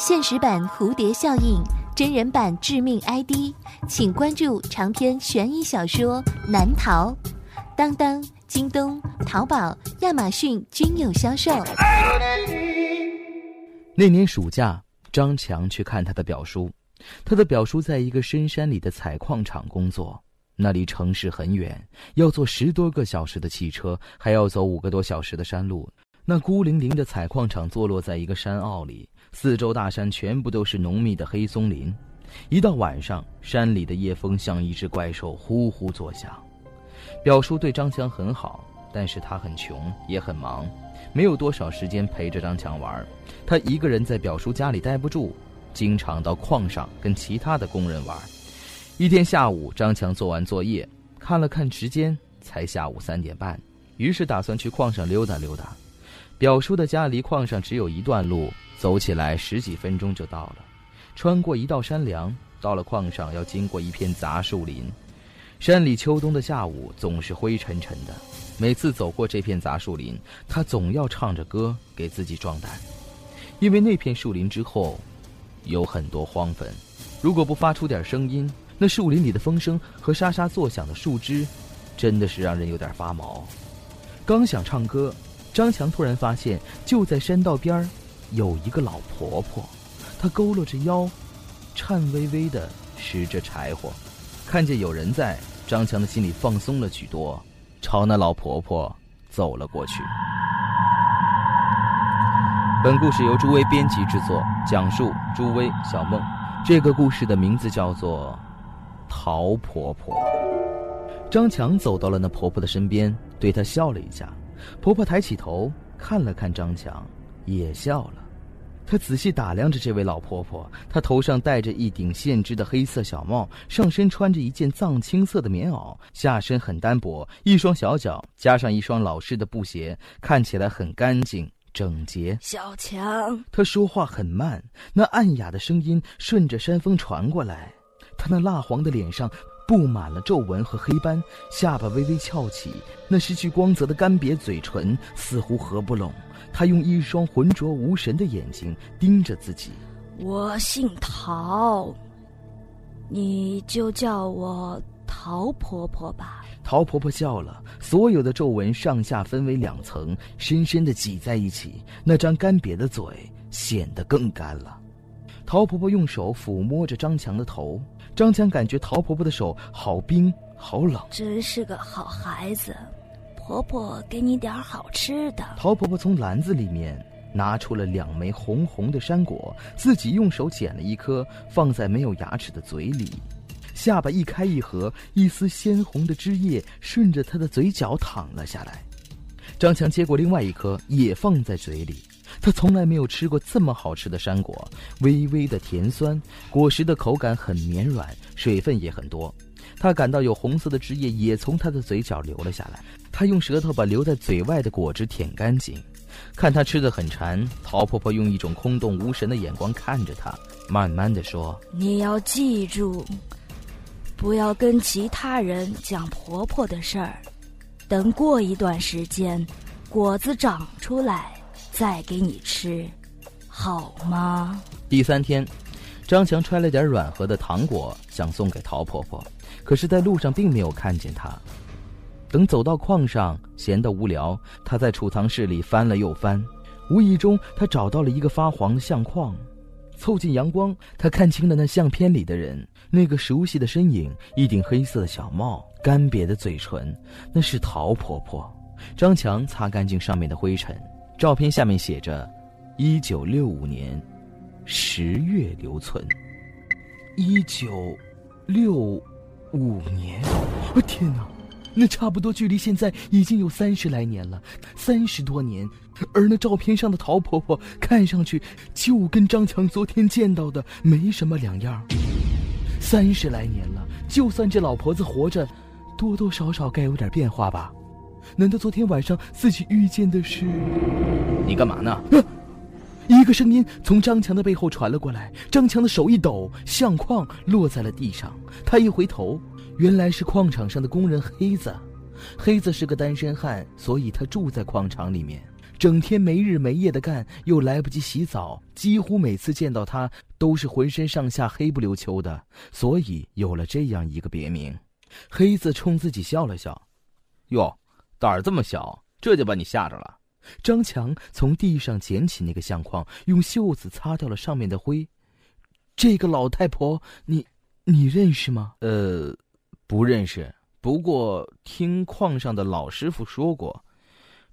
现实版蝴蝶效应，真人版致命 ID，请关注长篇悬疑小说《难逃》，当当、京东、淘宝、亚马逊均有销售。那年暑假，张强去看他的表叔，他的表叔在一个深山里的采矿场工作，那离城市很远，要坐十多个小时的汽车，还要走五个多小时的山路。那孤零零的采矿场坐落在一个山坳里，四周大山全部都是浓密的黑松林。一到晚上，山里的夜风像一只怪兽呼呼作响。表叔对张强很好，但是他很穷，也很忙，没有多少时间陪着张强玩。他一个人在表叔家里待不住，经常到矿上跟其他的工人玩。一天下午，张强做完作业，看了看时间，才下午三点半，于是打算去矿上溜达溜达。表叔的家离矿上只有一段路，走起来十几分钟就到了。穿过一道山梁，到了矿上要经过一片杂树林。山里秋冬的下午总是灰沉沉的，每次走过这片杂树林，他总要唱着歌给自己壮胆，因为那片树林之后有很多荒坟，如果不发出点声音，那树林里的风声和沙沙作响的树枝，真的是让人有点发毛。刚想唱歌。张强突然发现，就在山道边儿，有一个老婆婆。她佝偻着腰，颤巍巍的拾着柴火。看见有人在，张强的心里放松了许多，朝那老婆婆走了过去。本故事由朱威编辑制作，讲述朱威、小梦。这个故事的名字叫做《陶婆婆》。张强走到了那婆婆的身边，对她笑了一下。婆婆抬起头看了看张强，也笑了。她仔细打量着这位老婆婆，她头上戴着一顶线织的黑色小帽，上身穿着一件藏青色的棉袄，下身很单薄，一双小脚加上一双老式的布鞋，看起来很干净整洁。小强，她说话很慢，那暗哑的声音顺着山风传过来。她那蜡黄的脸上。布满了皱纹和黑斑，下巴微微翘起，那失去光泽的干瘪嘴唇似乎合不拢。他用一双浑浊无神的眼睛盯着自己。我姓陶，你就叫我陶婆婆吧。陶婆婆笑了，所有的皱纹上下分为两层，深深的挤在一起，那张干瘪的嘴显得更干了。陶婆婆用手抚摸着张强的头。张强感觉陶婆婆的手好冰好冷，真是个好孩子。婆婆给你点好吃的。陶婆婆从篮子里面拿出了两枚红红的山果，自己用手捡了一颗，放在没有牙齿的嘴里，下巴一开一合，一丝鲜红的汁液顺着她的嘴角淌了下来。张强接过另外一颗，也放在嘴里。他从来没有吃过这么好吃的山果，微微的甜酸，果实的口感很绵软，水分也很多。他感到有红色的汁液也从他的嘴角流了下来。他用舌头把留在嘴外的果汁舔干净。看他吃的很馋，陶婆婆用一种空洞无神的眼光看着他，慢慢的说：“你要记住，不要跟其他人讲婆婆的事儿。等过一段时间，果子长出来。”再给你吃，好吗？第三天，张强揣了点软和的糖果，想送给陶婆婆，可是，在路上并没有看见她。等走到矿上，闲得无聊，他在储藏室里翻了又翻，无意中他找到了一个发黄的相框，凑近阳光，他看清了那相片里的人，那个熟悉的身影，一顶黑色的小帽，干瘪的嘴唇，那是陶婆婆。张强擦干净上面的灰尘。照片下面写着：“一九六五年十月留存。”一九六五年，我天哪，那差不多距离现在已经有三十来年了，三十多年。而那照片上的陶婆婆看上去就跟张强昨天见到的没什么两样。三十来年了，就算这老婆子活着，多多少少该有点变化吧。难道昨天晚上自己遇见的是？你干嘛呢？一个声音从张强的背后传了过来。张强的手一抖，相框落在了地上。他一回头，原来是矿场上的工人黑子。黑子是个单身汉，所以他住在矿场里面。整天没日没夜的干，又来不及洗澡，几乎每次见到他都是浑身上下黑不溜秋的，所以有了这样一个别名。黑子冲自己笑了笑：“哟，胆儿这么小，这就把你吓着了。”张强从地上捡起那个相框，用袖子擦掉了上面的灰。这个老太婆，你你认识吗？呃，不认识。不过听矿上的老师傅说过，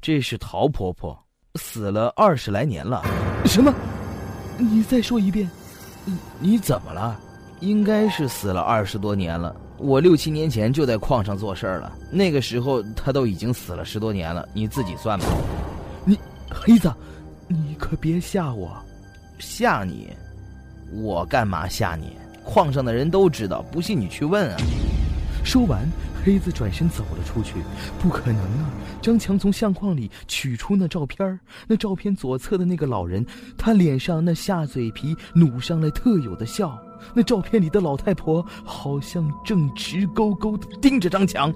这是陶婆婆，死了二十来年了。什么？你再说一遍。你你怎么了？应该是死了二十多年了。我六七年前就在矿上做事儿了，那个时候他都已经死了十多年了。你自己算吧。你黑子，你可别吓我，吓你？我干嘛吓你？矿上的人都知道，不信你去问啊。说完，黑子转身走了出去。不可能啊！张强从相框里取出那照片那照片左侧的那个老人，他脸上那下嘴皮努上来特有的笑。那照片里的老太婆好像正直勾勾的盯着张强。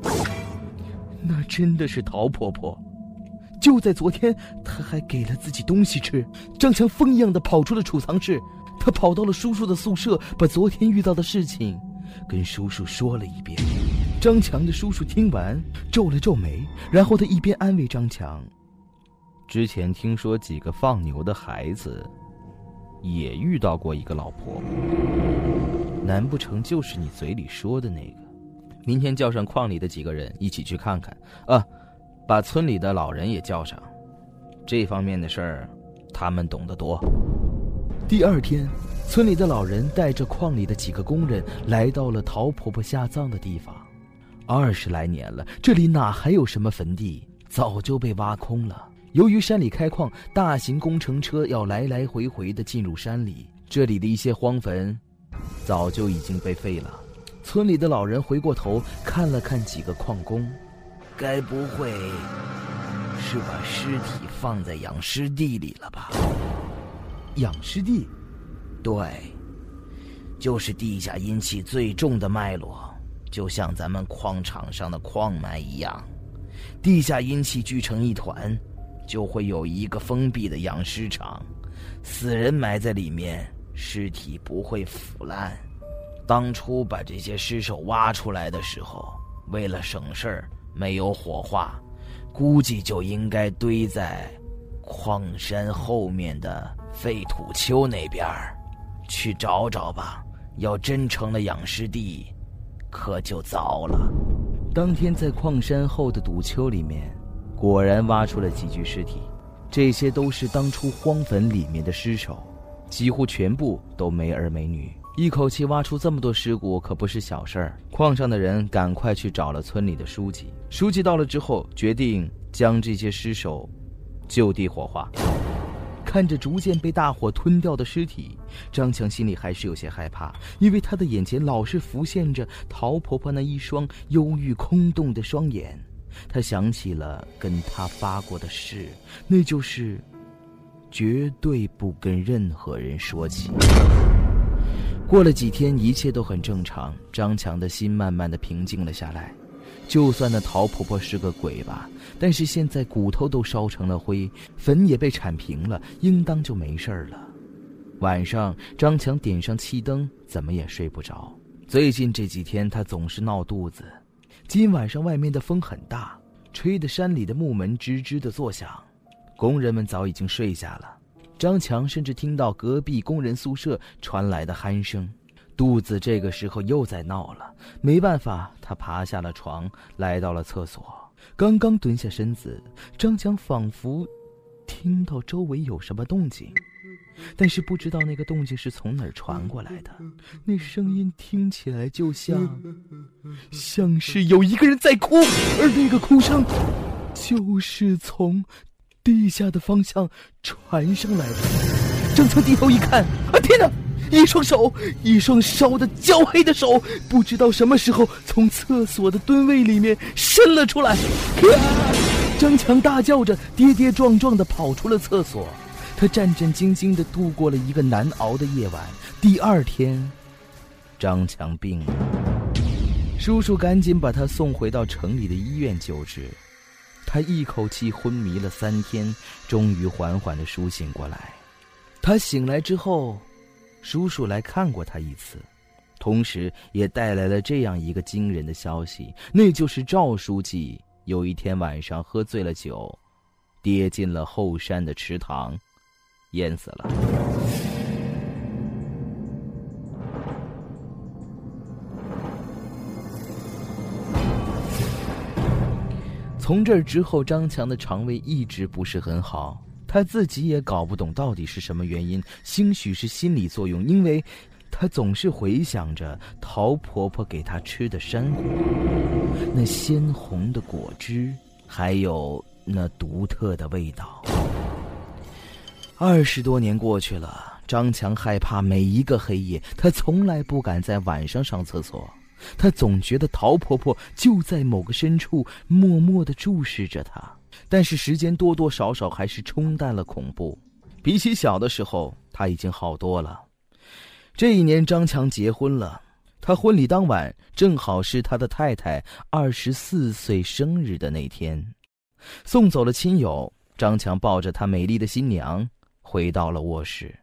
那真的是陶婆婆。就在昨天，她还给了自己东西吃。张强疯一样的跑出了储藏室，他跑到了叔叔的宿舍，把昨天遇到的事情。跟叔叔说了一遍，张强的叔叔听完皱了皱眉，然后他一边安慰张强：“之前听说几个放牛的孩子，也遇到过一个老婆婆，难不成就是你嘴里说的那个？明天叫上矿里的几个人一起去看看，啊，把村里的老人也叫上，这方面的事儿，他们懂得多。”第二天。村里的老人带着矿里的几个工人来到了陶婆婆下葬的地方。二十来年了，这里哪还有什么坟地？早就被挖空了。由于山里开矿，大型工程车要来来回回的进入山里，这里的一些荒坟早就已经被废了。村里的老人回过头看了看几个矿工，该不会是把尸体放在养尸地里了吧？养尸地。对，就是地下阴气最重的脉络，就像咱们矿场上的矿脉一样，地下阴气聚成一团，就会有一个封闭的养尸场，死人埋在里面，尸体不会腐烂。当初把这些尸首挖出来的时候，为了省事儿，没有火化，估计就应该堆在矿山后面的废土丘那边儿。去找找吧，要真成了养尸地，可就糟了。当天在矿山后的堵丘里面，果然挖出了几具尸体，这些都是当初荒坟里面的尸首，几乎全部都没儿没女。一口气挖出这么多尸骨，可不是小事儿。矿上的人赶快去找了村里的书记，书记到了之后，决定将这些尸首就地火化。看着逐渐被大火吞掉的尸体，张强心里还是有些害怕，因为他的眼前老是浮现着陶婆婆那一双忧郁空洞的双眼。他想起了跟他发过的誓，那就是绝对不跟任何人说起。过了几天，一切都很正常，张强的心慢慢的平静了下来。就算那陶婆婆是个鬼吧，但是现在骨头都烧成了灰，坟也被铲平了，应当就没事了。晚上，张强点上气灯，怎么也睡不着。最近这几天，他总是闹肚子。今晚上外面的风很大，吹得山里的木门吱吱的作响。工人们早已经睡下了，张强甚至听到隔壁工人宿舍传来的鼾声。肚子这个时候又在闹了，没办法，他爬下了床，来到了厕所。刚刚蹲下身子，张强仿佛听到周围有什么动静，但是不知道那个动静是从哪儿传过来的。那声音听起来就像，像是有一个人在哭，而那个哭声，就是从地下的方向传上来的。张强低头一看，啊天哪！一双手，一双烧得焦黑的手，不知道什么时候从厕所的蹲位里面伸了出来。张强大叫着，跌跌撞撞地跑出了厕所。他战战兢兢地度过了一个难熬的夜晚。第二天，张强病了，叔叔赶紧把他送回到城里的医院救治。他一口气昏迷了三天，终于缓缓的苏醒过来。他醒来之后，叔叔来看过他一次，同时也带来了这样一个惊人的消息，那就是赵书记有一天晚上喝醉了酒，跌进了后山的池塘，淹死了。从这儿之后，张强的肠胃一直不是很好，他自己也搞不懂到底是什么原因。兴许是心理作用，因为，他总是回想着陶婆婆给他吃的山果，那鲜红的果汁，还有那独特的味道。二十多年过去了，张强害怕每一个黑夜，他从来不敢在晚上上厕所。他总觉得陶婆婆就在某个深处默默的注视着他，但是时间多多少少还是冲淡了恐怖。比起小的时候，他已经好多了。这一年，张强结婚了。他婚礼当晚正好是他的太太二十四岁生日的那天，送走了亲友，张强抱着他美丽的新娘回到了卧室。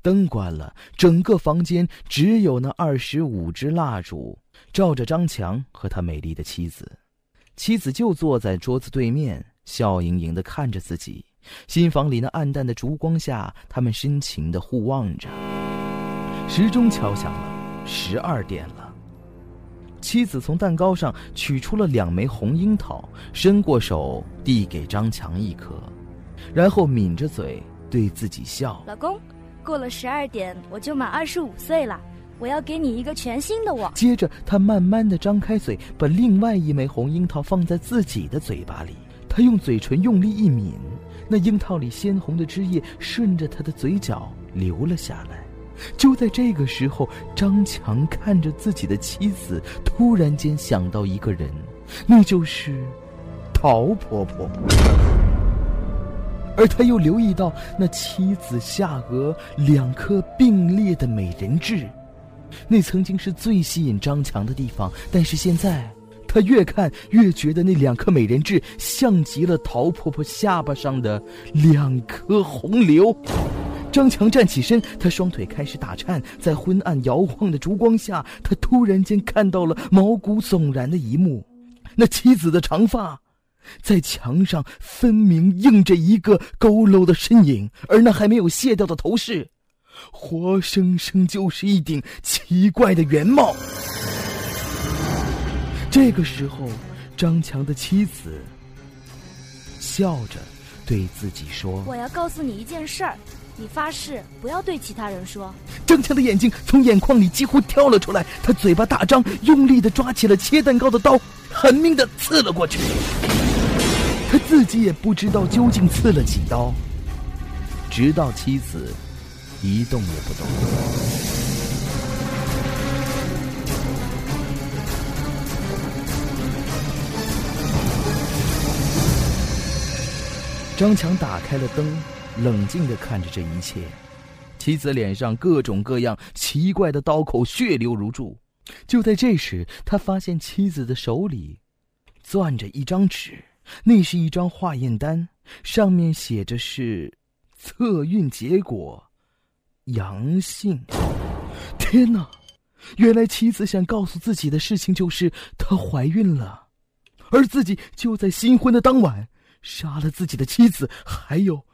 灯关了，整个房间只有那二十五支蜡烛。照着张强和他美丽的妻子，妻子就坐在桌子对面，笑盈盈的看着自己。新房里那暗淡的烛光下，他们深情的互望着。时钟敲响了，十二点了。妻子从蛋糕上取出了两枚红樱桃，伸过手递给张强一颗，然后抿着嘴对自己笑：“老公，过了十二点我就满二十五岁了。”我要给你一个全新的我。接着，他慢慢的张开嘴，把另外一枚红樱桃放在自己的嘴巴里。他用嘴唇用力一抿，那樱桃里鲜红的汁液顺着他的嘴角流了下来。就在这个时候，张强看着自己的妻子，突然间想到一个人，那就是陶婆婆。而他又留意到那妻子下颚两颗并列的美人痣。那曾经是最吸引张强的地方，但是现在，他越看越觉得那两颗美人痣像极了陶婆婆下巴上的两颗红瘤。张强站起身，他双腿开始打颤，在昏暗摇晃的烛光下，他突然间看到了毛骨悚然的一幕：那妻子的长发，在墙上分明映着一个佝偻的身影，而那还没有卸掉的头饰。活生生就是一顶奇怪的圆帽。这个时候，张强的妻子笑着对自己说：“我要告诉你一件事儿，你发誓不要对其他人说。”张强的眼睛从眼眶里几乎跳了出来，他嘴巴大张，用力的抓起了切蛋糕的刀，狠命的刺了过去。自己也不知道究竟刺了几刀，直到妻子。一动也不动。张强打开了灯，冷静的看着这一切。妻子脸上各种各样奇怪的刀口，血流如注。就在这时，他发现妻子的手里攥着一张纸，那是一张化验单，上面写着是测孕结果。阳性！天哪，原来妻子想告诉自己的事情就是她怀孕了，而自己就在新婚的当晚杀了自己的妻子，还有，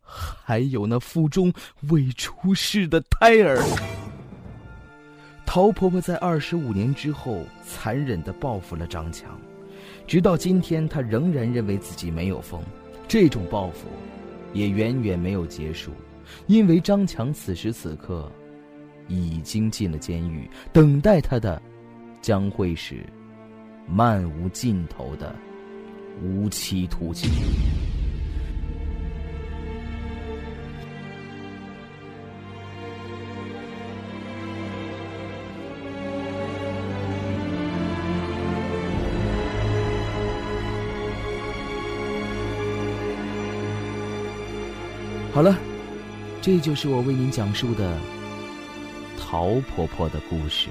还有那腹中未出世的胎儿。陶婆婆在二十五年之后残忍的报复了张强，直到今天，他仍然认为自己没有疯，这种报复也远远没有结束。因为张强此时此刻已经进了监狱，等待他的将会是漫无尽头的无期徒刑。这就是我为您讲述的陶婆婆的故事。